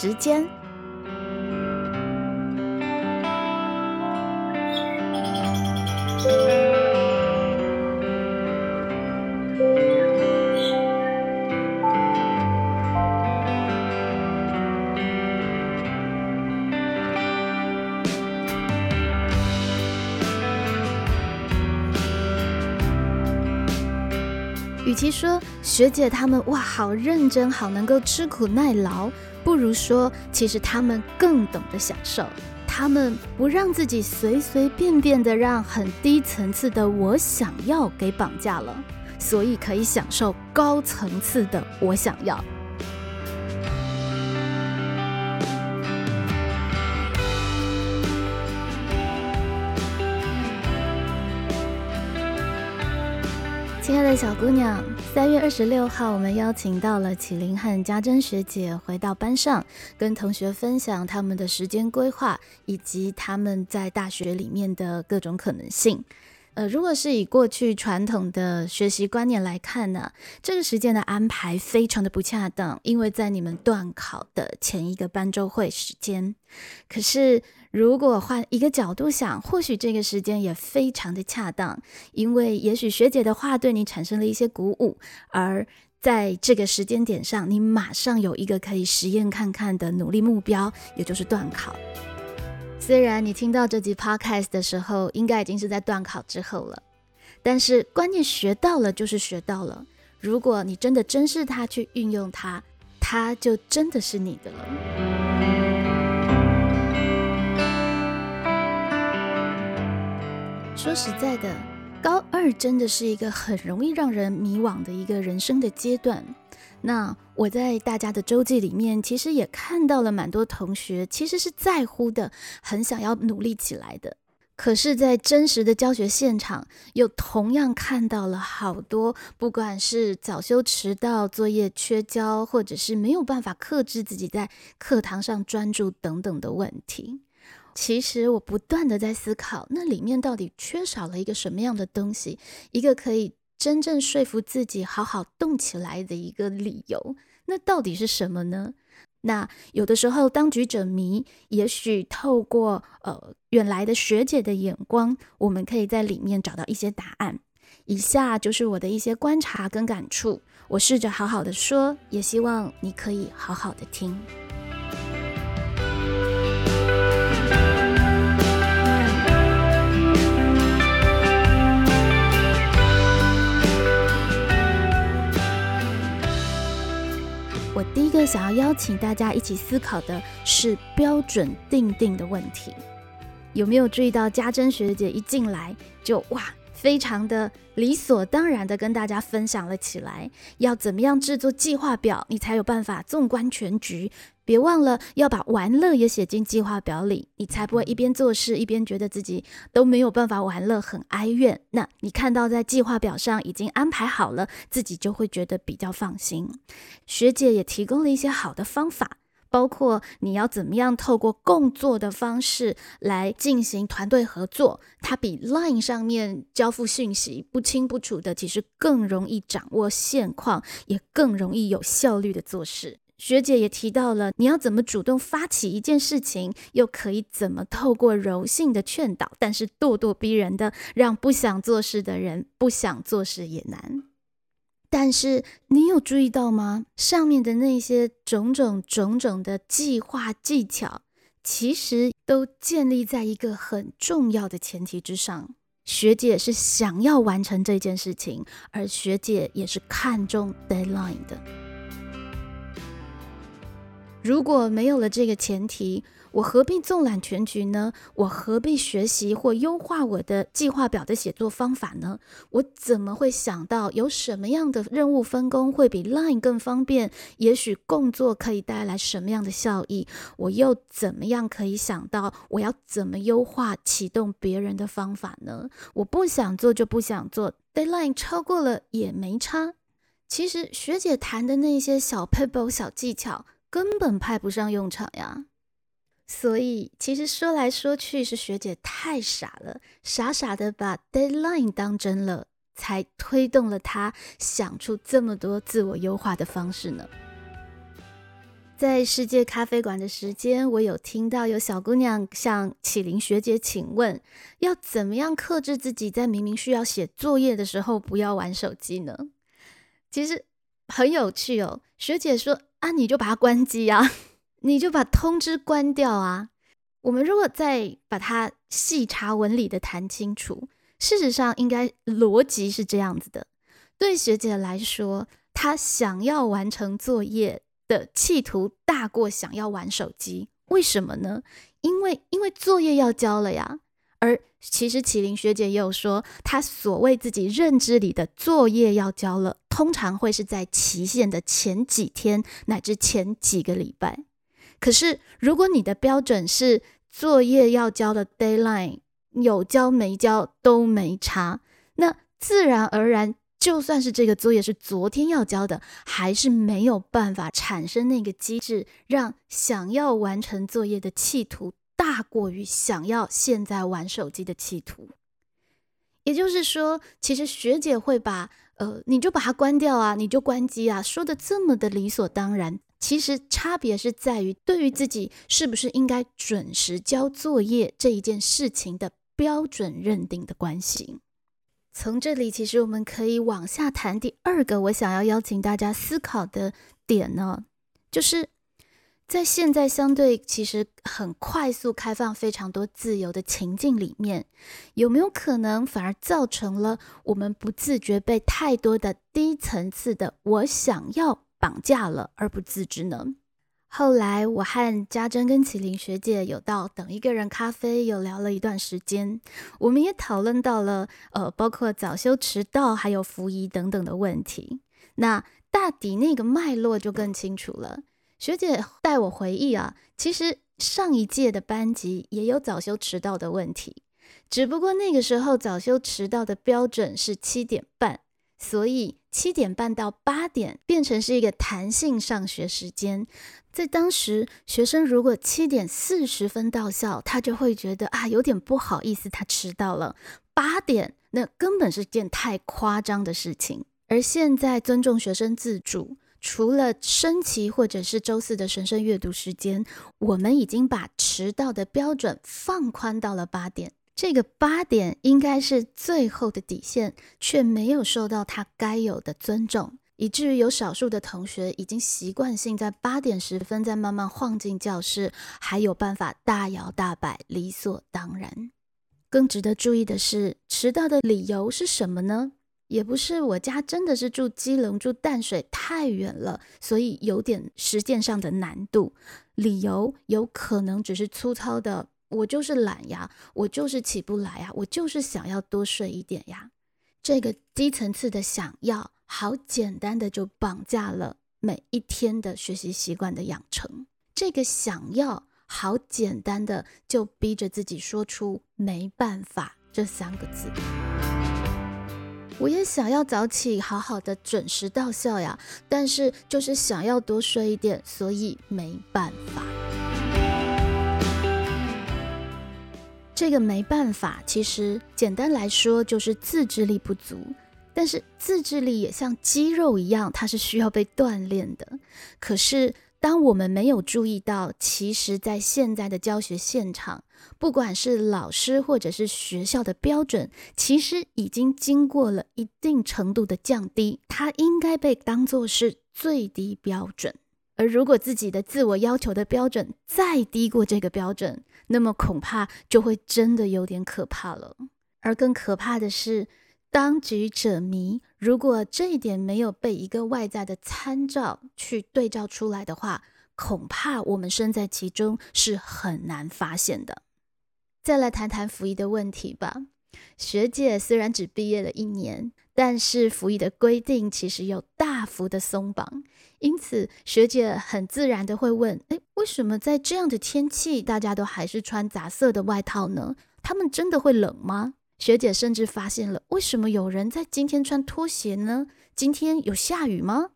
时间。与其说学姐她们哇好认真，好能够吃苦耐劳，不如说其实他们更懂得享受。他们不让自己随随便便的让很低层次的我想要给绑架了，所以可以享受高层次的我想要。亲爱的小姑娘，三月二十六号，我们邀请到了启灵和家珍学姐回到班上，跟同学分享他们的时间规划以及他们在大学里面的各种可能性。呃，如果是以过去传统的学习观念来看呢，这个时间的安排非常的不恰当，因为在你们断考的前一个班周会时间。可是。如果换一个角度想，或许这个时间也非常的恰当，因为也许学姐的话对你产生了一些鼓舞，而在这个时间点上，你马上有一个可以实验看看的努力目标，也就是断考。虽然你听到这集 podcast 的时候，应该已经是在断考之后了，但是观念学到了就是学到了。如果你真的珍视它，去运用它，它就真的是你的了。说实在的，高二真的是一个很容易让人迷惘的一个人生的阶段。那我在大家的周记里面，其实也看到了蛮多同学其实是在乎的，很想要努力起来的。可是，在真实的教学现场，又同样看到了好多，不管是早修迟到、作业缺交，或者是没有办法克制自己在课堂上专注等等的问题。其实我不断的在思考，那里面到底缺少了一个什么样的东西，一个可以真正说服自己好好动起来的一个理由，那到底是什么呢？那有的时候当局者迷，也许透过呃远来的学姐的眼光，我们可以在里面找到一些答案。以下就是我的一些观察跟感触，我试着好好的说，也希望你可以好好的听。我第一个想要邀请大家一起思考的是标准定定的问题。有没有注意到家珍学姐一进来就哇，非常的理所当然的跟大家分享了起来，要怎么样制作计划表，你才有办法纵观全局。别忘了要把玩乐也写进计划表里，你才不会一边做事一边觉得自己都没有办法玩乐，很哀怨。那你看到在计划表上已经安排好了，自己就会觉得比较放心。学姐也提供了一些好的方法，包括你要怎么样透过共作的方式来进行团队合作，它比 Line 上面交付讯息不清不楚的，其实更容易掌握现况，也更容易有效率的做事。学姐也提到了，你要怎么主动发起一件事情，又可以怎么透过柔性的劝导，但是咄咄逼人的让不想做事的人不想做事也难。但是你有注意到吗？上面的那些种种种种的计划技巧，其实都建立在一个很重要的前提之上。学姐是想要完成这件事情，而学姐也是看重 deadline 的。如果没有了这个前提，我何必纵览全局呢？我何必学习或优化我的计划表的写作方法呢？我怎么会想到有什么样的任务分工会比 Line 更方便？也许工作可以带来什么样的效益？我又怎么样可以想到我要怎么优化启动别人的方法呢？我不想做就不想做，Deadline 超过了也没差。其实学姐谈的那些小 pebble 小技巧。根本派不上用场呀！所以其实说来说去是学姐太傻了，傻傻的把 deadline 当真了，才推动了她想出这么多自我优化的方式呢。在世界咖啡馆的时间，我有听到有小姑娘向启灵学姐请问，要怎么样克制自己在明明需要写作业的时候不要玩手机呢？其实很有趣哦。学姐说啊，你就把它关机啊，你就把通知关掉啊。我们如果再把它细查文理的谈清楚，事实上应该逻辑是这样子的：对学姐来说，她想要完成作业。的企图大过想要玩手机，为什么呢？因为因为作业要交了呀。而其实启灵学姐也有说，她所谓自己认知里的作业要交了，通常会是在期限的前几天乃至前几个礼拜。可是如果你的标准是作业要交的 deadline 有交没交都没差，那自然而然。就算是这个作业是昨天要交的，还是没有办法产生那个机制，让想要完成作业的企图大过于想要现在玩手机的企图。也就是说，其实学姐会把呃，你就把它关掉啊，你就关机啊，说的这么的理所当然。其实差别是在于对于自己是不是应该准时交作业这一件事情的标准认定的关系。从这里，其实我们可以往下谈第二个我想要邀请大家思考的点呢，就是在现在相对其实很快速开放、非常多自由的情境里面，有没有可能反而造成了我们不自觉被太多的低层次的我想要绑架了而不自知呢？后来，我和家珍跟麒麟学姐有到等一个人咖啡，有聊了一段时间。我们也讨论到了，呃，包括早休迟到，还有服仪等等的问题。那大抵那个脉络就更清楚了。学姐带我回忆啊，其实上一届的班级也有早休迟到的问题，只不过那个时候早休迟到的标准是七点半，所以七点半到八点变成是一个弹性上学时间。在当时，学生如果七点四十分到校，他就会觉得啊有点不好意思，他迟到了。八点那根本是件太夸张的事情。而现在尊重学生自主，除了升旗或者是周四的神圣阅读时间，我们已经把迟到的标准放宽到了八点。这个八点应该是最后的底线，却没有受到他该有的尊重。以至于有少数的同学已经习惯性在八点十分再慢慢晃进教室，还有办法大摇大摆，理所当然。更值得注意的是，迟到的理由是什么呢？也不是我家真的是住基隆住淡水太远了，所以有点实践上的难度。理由有可能只是粗糙的，我就是懒呀，我就是起不来呀，我就是想要多睡一点呀。这个低层次的想要。好简单的就绑架了每一天的学习习惯的养成，这个想要好简单的就逼着自己说出没办法这三个字。我也想要早起，好好的准时到校呀，但是就是想要多睡一点，所以没办法。这个没办法，其实简单来说就是自制力不足。但是自制力也像肌肉一样，它是需要被锻炼的。可是当我们没有注意到，其实，在现在的教学现场，不管是老师或者是学校的标准，其实已经经过了一定程度的降低，它应该被当作是最低标准。而如果自己的自我要求的标准再低过这个标准，那么恐怕就会真的有点可怕了。而更可怕的是。当局者迷，如果这一点没有被一个外在的参照去对照出来的话，恐怕我们身在其中是很难发现的。再来谈谈服役的问题吧。学姐虽然只毕业了一年，但是服役的规定其实有大幅的松绑，因此学姐很自然的会问：哎，为什么在这样的天气，大家都还是穿杂色的外套呢？他们真的会冷吗？学姐甚至发现了，为什么有人在今天穿拖鞋呢？今天有下雨吗？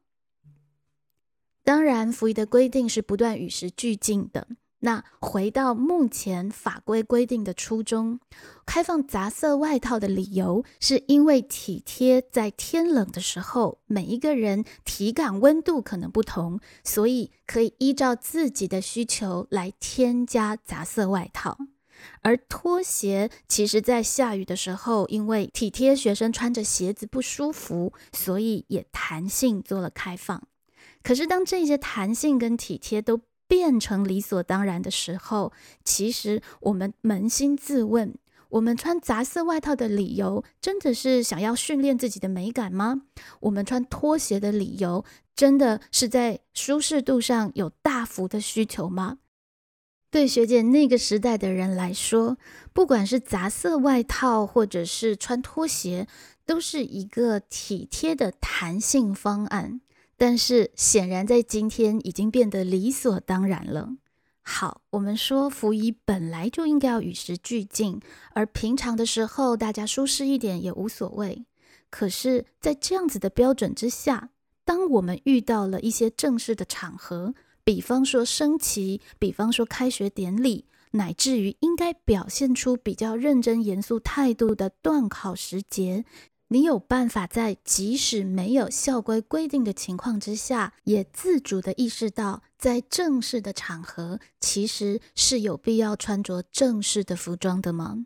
当然，服役的规定是不断与时俱进的。那回到目前法规规定的初衷，开放杂色外套的理由，是因为体贴在天冷的时候，每一个人体感温度可能不同，所以可以依照自己的需求来添加杂色外套。而拖鞋，其实在下雨的时候，因为体贴学生穿着鞋子不舒服，所以也弹性做了开放。可是当这些弹性跟体贴都变成理所当然的时候，其实我们扪心自问：我们穿杂色外套的理由，真的是想要训练自己的美感吗？我们穿拖鞋的理由，真的是在舒适度上有大幅的需求吗？对学姐那个时代的人来说，不管是杂色外套，或者是穿拖鞋，都是一个体贴的弹性方案。但是显然，在今天已经变得理所当然了。好，我们说服仪本来就应该要与时俱进，而平常的时候大家舒适一点也无所谓。可是，在这样子的标准之下，当我们遇到了一些正式的场合，比方说升旗，比方说开学典礼，乃至于应该表现出比较认真严肃态度的段考时节。你有办法在即使没有校规规定的情况之下，也自主的意识到，在正式的场合，其实是有必要穿着正式的服装的吗？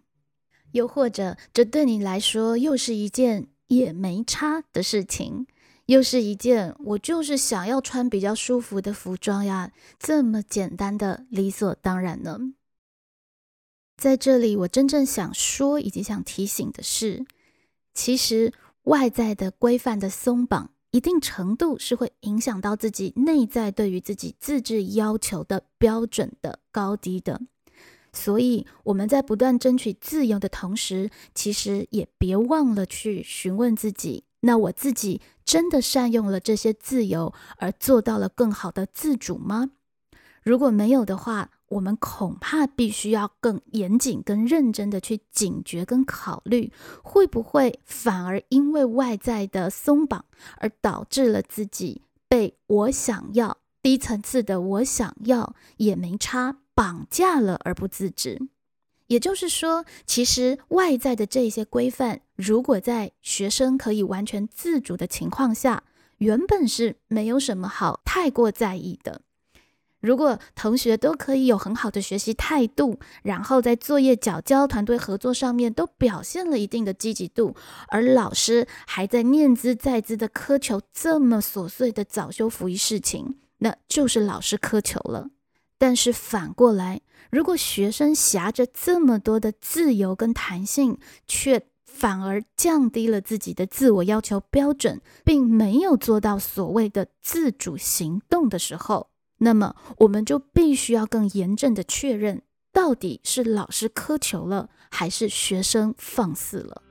又或者，这对你来说又是一件也没差的事情，又是一件我就是想要穿比较舒服的服装呀，这么简单的理所当然呢？在这里，我真正想说以及想提醒的是。其实外在的规范的松绑，一定程度是会影响到自己内在对于自己自制要求的标准的高低的。所以我们在不断争取自由的同时，其实也别忘了去询问自己：那我自己真的善用了这些自由，而做到了更好的自主吗？如果没有的话，我们恐怕必须要更严谨、更认真的去警觉跟考虑，会不会反而因为外在的松绑，而导致了自己被我想要低层次的我想要也没差绑架了而不自知。也就是说，其实外在的这些规范，如果在学生可以完全自主的情况下，原本是没有什么好太过在意的。如果同学都可以有很好的学习态度，然后在作业缴交、团队合作上面都表现了一定的积极度，而老师还在念兹在兹的苛求这么琐碎的早修辅仪事情，那就是老师苛求了。但是反过来，如果学生挟着这么多的自由跟弹性，却反而降低了自己的自我要求标准，并没有做到所谓的自主行动的时候，那么，我们就必须要更严正的确认，到底是老师苛求了，还是学生放肆了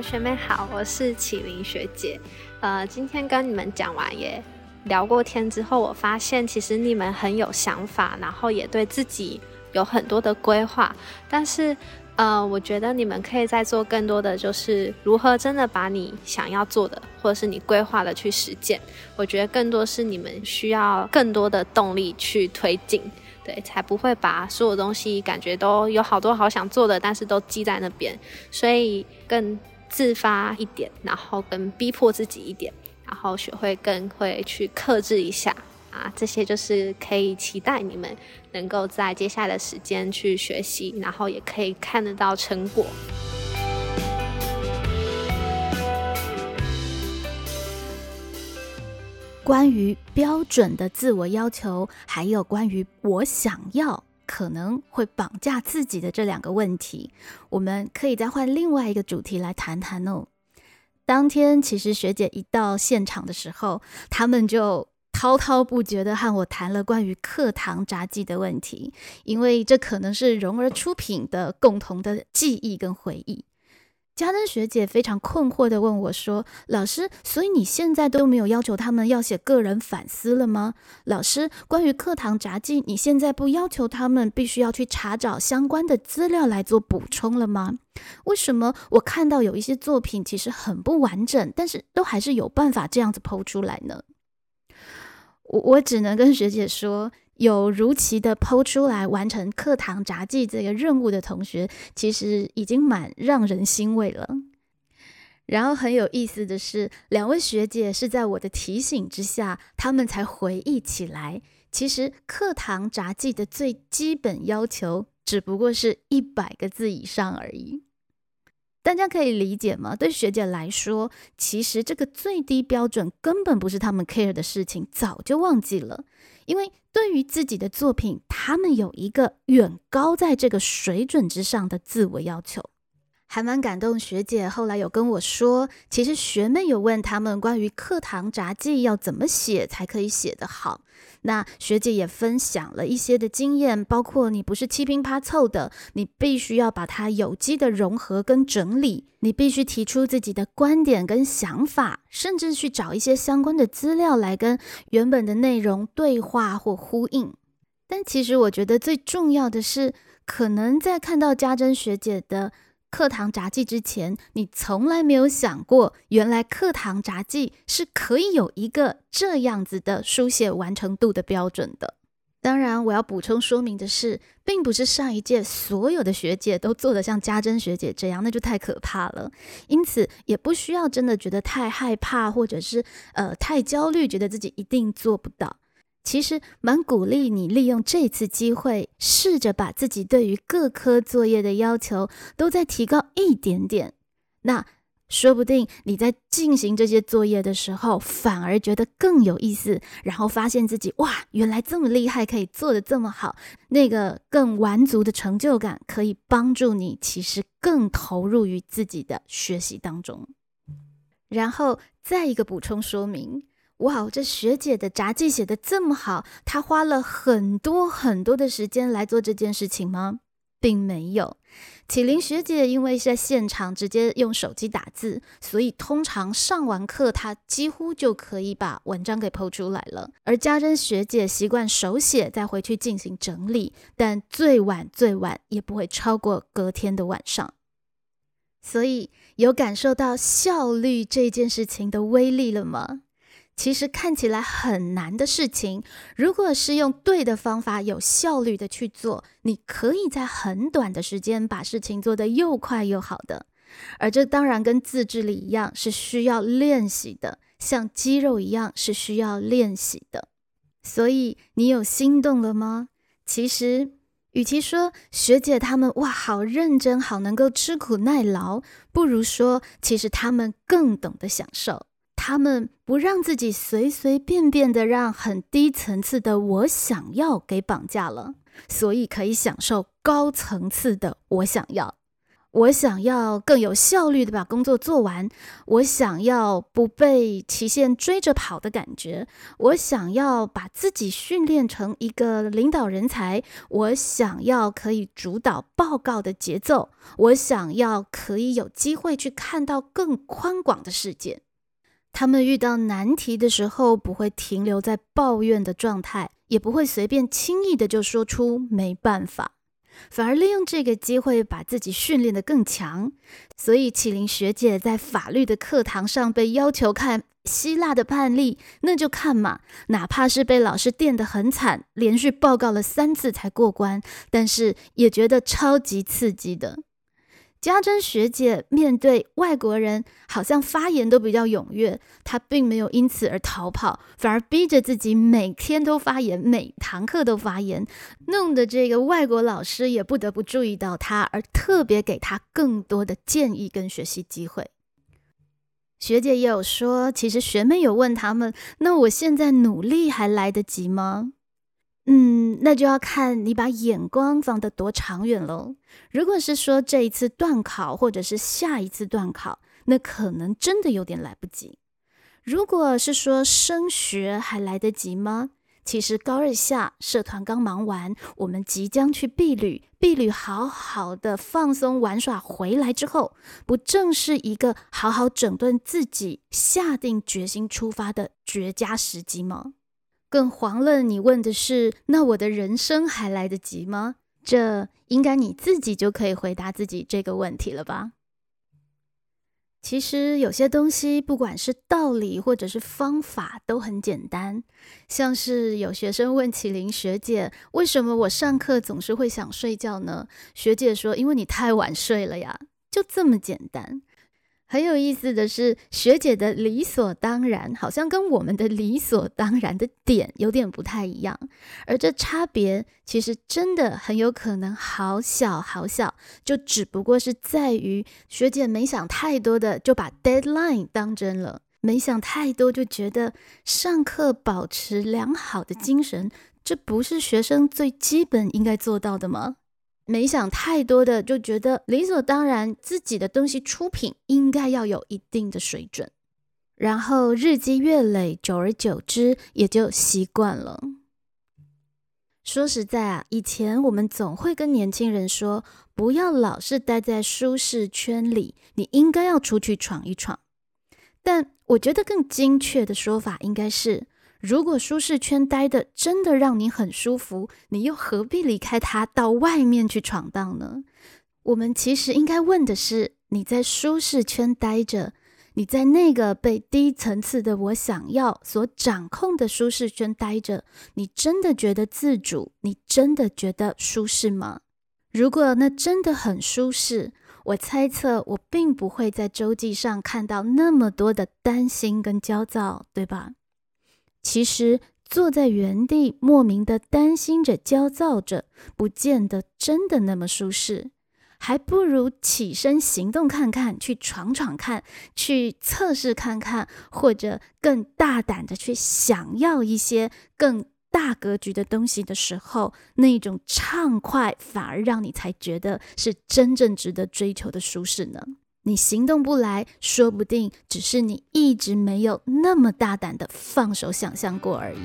学妹好，我是启林学姐。呃，今天跟你们讲完耶。聊过天之后，我发现其实你们很有想法，然后也对自己有很多的规划。但是，呃，我觉得你们可以再做更多的，就是如何真的把你想要做的，或者是你规划的去实践。我觉得更多是你们需要更多的动力去推进，对，才不会把所有东西感觉都有好多好想做的，但是都积在那边。所以更自发一点，然后更逼迫自己一点。然后学会更会去克制一下啊，这些就是可以期待你们能够在接下来的时间去学习，然后也可以看得到成果。关于标准的自我要求，还有关于我想要可能会绑架自己的这两个问题，我们可以再换另外一个主题来谈谈哦。当天，其实学姐一到现场的时候，他们就滔滔不绝的和我谈了关于课堂杂技的问题，因为这可能是蓉儿出品的共同的记忆跟回忆。嘉珍学姐非常困惑的问我说：“老师，所以你现在都没有要求他们要写个人反思了吗？老师，关于课堂杂技，你现在不要求他们必须要去查找相关的资料来做补充了吗？为什么我看到有一些作品其实很不完整，但是都还是有办法这样子剖出来呢？”我我只能跟学姐说。有如期的剖出来完成课堂杂技这个任务的同学，其实已经蛮让人欣慰了。然后很有意思的是，两位学姐是在我的提醒之下，他们才回忆起来，其实课堂杂技的最基本要求只不过是一百个字以上而已。大家可以理解吗？对学姐来说，其实这个最低标准根本不是他们 care 的事情，早就忘记了。因为对于自己的作品，他们有一个远高在这个水准之上的自我要求。还蛮感动，学姐后来有跟我说，其实学妹有问他们关于课堂杂技要怎么写才可以写得好。那学姐也分享了一些的经验，包括你不是七拼八凑的，你必须要把它有机的融合跟整理，你必须提出自己的观点跟想法，甚至去找一些相关的资料来跟原本的内容对话或呼应。但其实我觉得最重要的是，可能在看到家珍学姐的。课堂杂技之前，你从来没有想过，原来课堂杂技是可以有一个这样子的书写完成度的标准的。当然，我要补充说明的是，并不是上一届所有的学姐都做得像家珍学姐这样，那就太可怕了。因此，也不需要真的觉得太害怕，或者是呃太焦虑，觉得自己一定做不到。其实蛮鼓励你利用这次机会，试着把自己对于各科作业的要求都再提高一点点。那说不定你在进行这些作业的时候，反而觉得更有意思，然后发现自己哇，原来这么厉害，可以做的这么好，那个更完足的成就感，可以帮助你其实更投入于自己的学习当中。然后再一个补充说明。哇，这学姐的杂技写的这么好，她花了很多很多的时间来做这件事情吗？并没有。启灵学姐因为是在现场直接用手机打字，所以通常上完课她几乎就可以把文章给剖出来了。而家珍学姐习惯手写，再回去进行整理，但最晚最晚也不会超过隔天的晚上。所以有感受到效率这件事情的威力了吗？其实看起来很难的事情，如果是用对的方法、有效率的去做，你可以在很短的时间把事情做得又快又好的。而这当然跟自制力一样，是需要练习的，像肌肉一样是需要练习的。所以你有心动了吗？其实，与其说学姐他们哇好认真、好能够吃苦耐劳，不如说其实他们更懂得享受。他们不让自己随随便便的让很低层次的我想要给绑架了，所以可以享受高层次的我想要。我想要更有效率的把工作做完，我想要不被期限追着跑的感觉，我想要把自己训练成一个领导人才，我想要可以主导报告的节奏，我想要可以有机会去看到更宽广的世界。他们遇到难题的时候，不会停留在抱怨的状态，也不会随便轻易的就说出没办法，反而利用这个机会把自己训练得更强。所以，启灵学姐在法律的课堂上被要求看希腊的判例，那就看嘛，哪怕是被老师电得很惨，连续报告了三次才过关，但是也觉得超级刺激的。家珍学姐面对外国人，好像发言都比较踊跃。她并没有因此而逃跑，反而逼着自己每天都发言，每堂课都发言，弄得这个外国老师也不得不注意到她，而特别给她更多的建议跟学习机会。学姐也有说，其实学妹有问他们：“那我现在努力还来得及吗？”嗯，那就要看你把眼光放得多长远喽。如果是说这一次断考，或者是下一次断考，那可能真的有点来不及。如果是说升学，还来得及吗？其实高二下社团刚忙完，我们即将去避旅。避旅好好的放松玩耍，回来之后，不正是一个好好整顿自己、下定决心出发的绝佳时机吗？更遑论你问的是，那我的人生还来得及吗？这应该你自己就可以回答自己这个问题了吧？其实有些东西，不管是道理或者是方法，都很简单。像是有学生问启灵学姐，为什么我上课总是会想睡觉呢？学姐说，因为你太晚睡了呀，就这么简单。很有意思的是，学姐的理所当然，好像跟我们的理所当然的点有点不太一样。而这差别其实真的很有可能好小好小，就只不过是在于学姐没想太多的就把 deadline 当真了，没想太多就觉得上课保持良好的精神，这不是学生最基本应该做到的吗？没想太多的，就觉得理所当然，自己的东西出品应该要有一定的水准，然后日积月累，久而久之也就习惯了。说实在啊，以前我们总会跟年轻人说，不要老是待在舒适圈里，你应该要出去闯一闯。但我觉得更精确的说法应该是。如果舒适圈待的真的让你很舒服，你又何必离开它到外面去闯荡呢？我们其实应该问的是：你在舒适圈待着，你在那个被低层次的我想要所掌控的舒适圈待着，你真的觉得自主？你真的觉得舒适吗？如果那真的很舒适，我猜测我并不会在周记上看到那么多的担心跟焦躁，对吧？其实坐在原地莫名的担心着、焦躁着，不见得真的那么舒适，还不如起身行动看看，去闯闯看，去测试看看，或者更大胆的去想要一些更大格局的东西的时候，那种畅快反而让你才觉得是真正值得追求的舒适呢。你行动不来，说不定只是你一直没有那么大胆的放手想象过而已。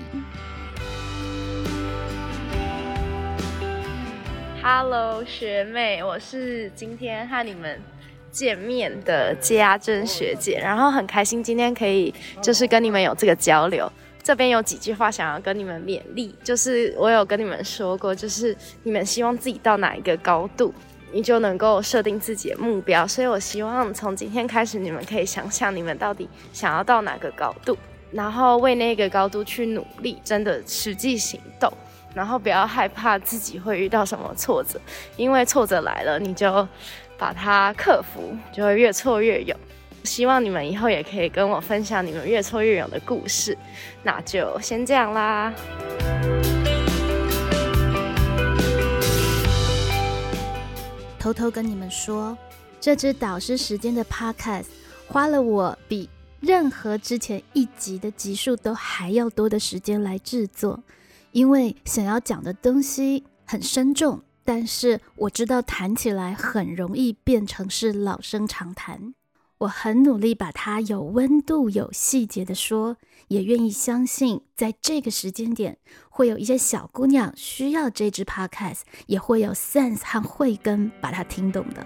Hello，学妹，我是今天和你们见面的家珍学姐，然后很开心今天可以就是跟你们有这个交流。这边有几句话想要跟你们勉励，就是我有跟你们说过，就是你们希望自己到哪一个高度。你就能够设定自己的目标，所以我希望从今天开始，你们可以想象你们到底想要到哪个高度，然后为那个高度去努力，真的实际行动，然后不要害怕自己会遇到什么挫折，因为挫折来了，你就把它克服，就会越挫越勇。希望你们以后也可以跟我分享你们越挫越勇的故事，那就先这样啦。偷偷跟你们说，这支导师时间的 Podcast 花了我比任何之前一集的集数都还要多的时间来制作，因为想要讲的东西很深重，但是我知道谈起来很容易变成是老生常谈。我很努力把它有温度、有细节的说，也愿意相信，在这个时间点，会有一些小姑娘需要这支 podcast，也会有 sense 和慧根把它听懂的。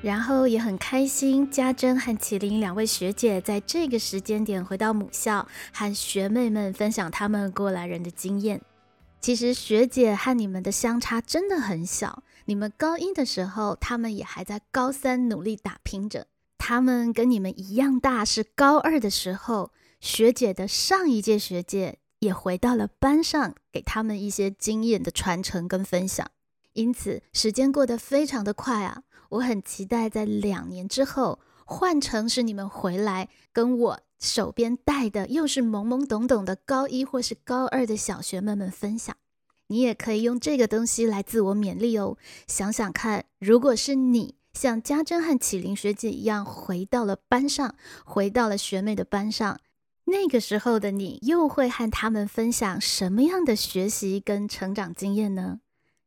然后也很开心，家珍和麒麟两位学姐在这个时间点回到母校，和学妹们分享他们过来人的经验。其实学姐和你们的相差真的很小。你们高一的时候，他们也还在高三努力打拼着。他们跟你们一样大，是高二的时候，学姐的上一届学姐也回到了班上，给他们一些经验的传承跟分享。因此，时间过得非常的快啊！我很期待在两年之后，换成是你们回来，跟我手边带的又是懵懵懂懂的高一或是高二的小学妹们分享。你也可以用这个东西来自我勉励哦。想想看，如果是你像家珍和启灵学姐一样回到了班上，回到了学妹的班上，那个时候的你又会和他们分享什么样的学习跟成长经验呢？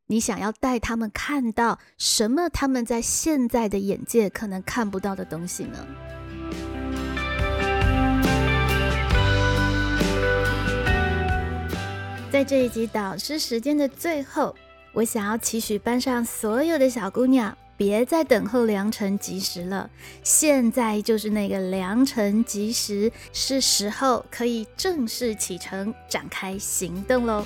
你想要带他们看到什么？他们在现在的眼界可能看不到的东西呢？在这一集导师时间的最后，我想要期许班上所有的小姑娘，别再等候良辰吉时了，现在就是那个良辰吉时，是时候可以正式启程，展开行动喽。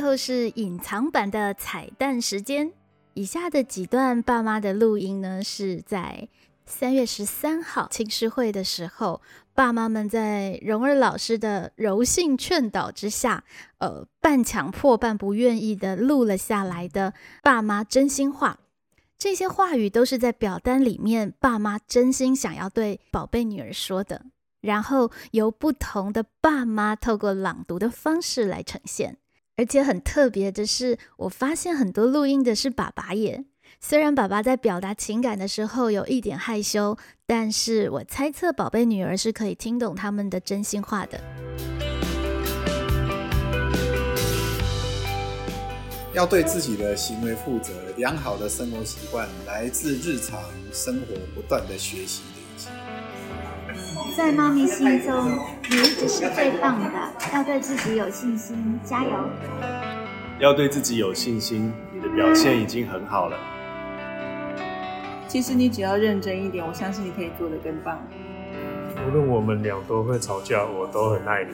最后是隐藏版的彩蛋时间。以下的几段爸妈的录音呢，是在三月十三号青师会的时候，爸妈们在蓉儿老师的柔性劝导之下，呃，半强迫半不愿意的录了下来的爸妈真心话。这些话语都是在表单里面爸妈真心想要对宝贝女儿说的，然后由不同的爸妈透过朗读的方式来呈现。而且很特别的是，我发现很多录音的是爸爸耶。虽然爸爸在表达情感的时候有一点害羞，但是我猜测宝贝女儿是可以听懂他们的真心话的。要对自己的行为负责，良好的生活习惯来自日常生活不断的学习。在妈咪心中，你一直是最棒的。要对自己有信心，加油！要对自己有信心，你的表现已经很好了。其实你只要认真一点，我相信你可以做得更棒。无论我们俩都会吵架，我都很爱你。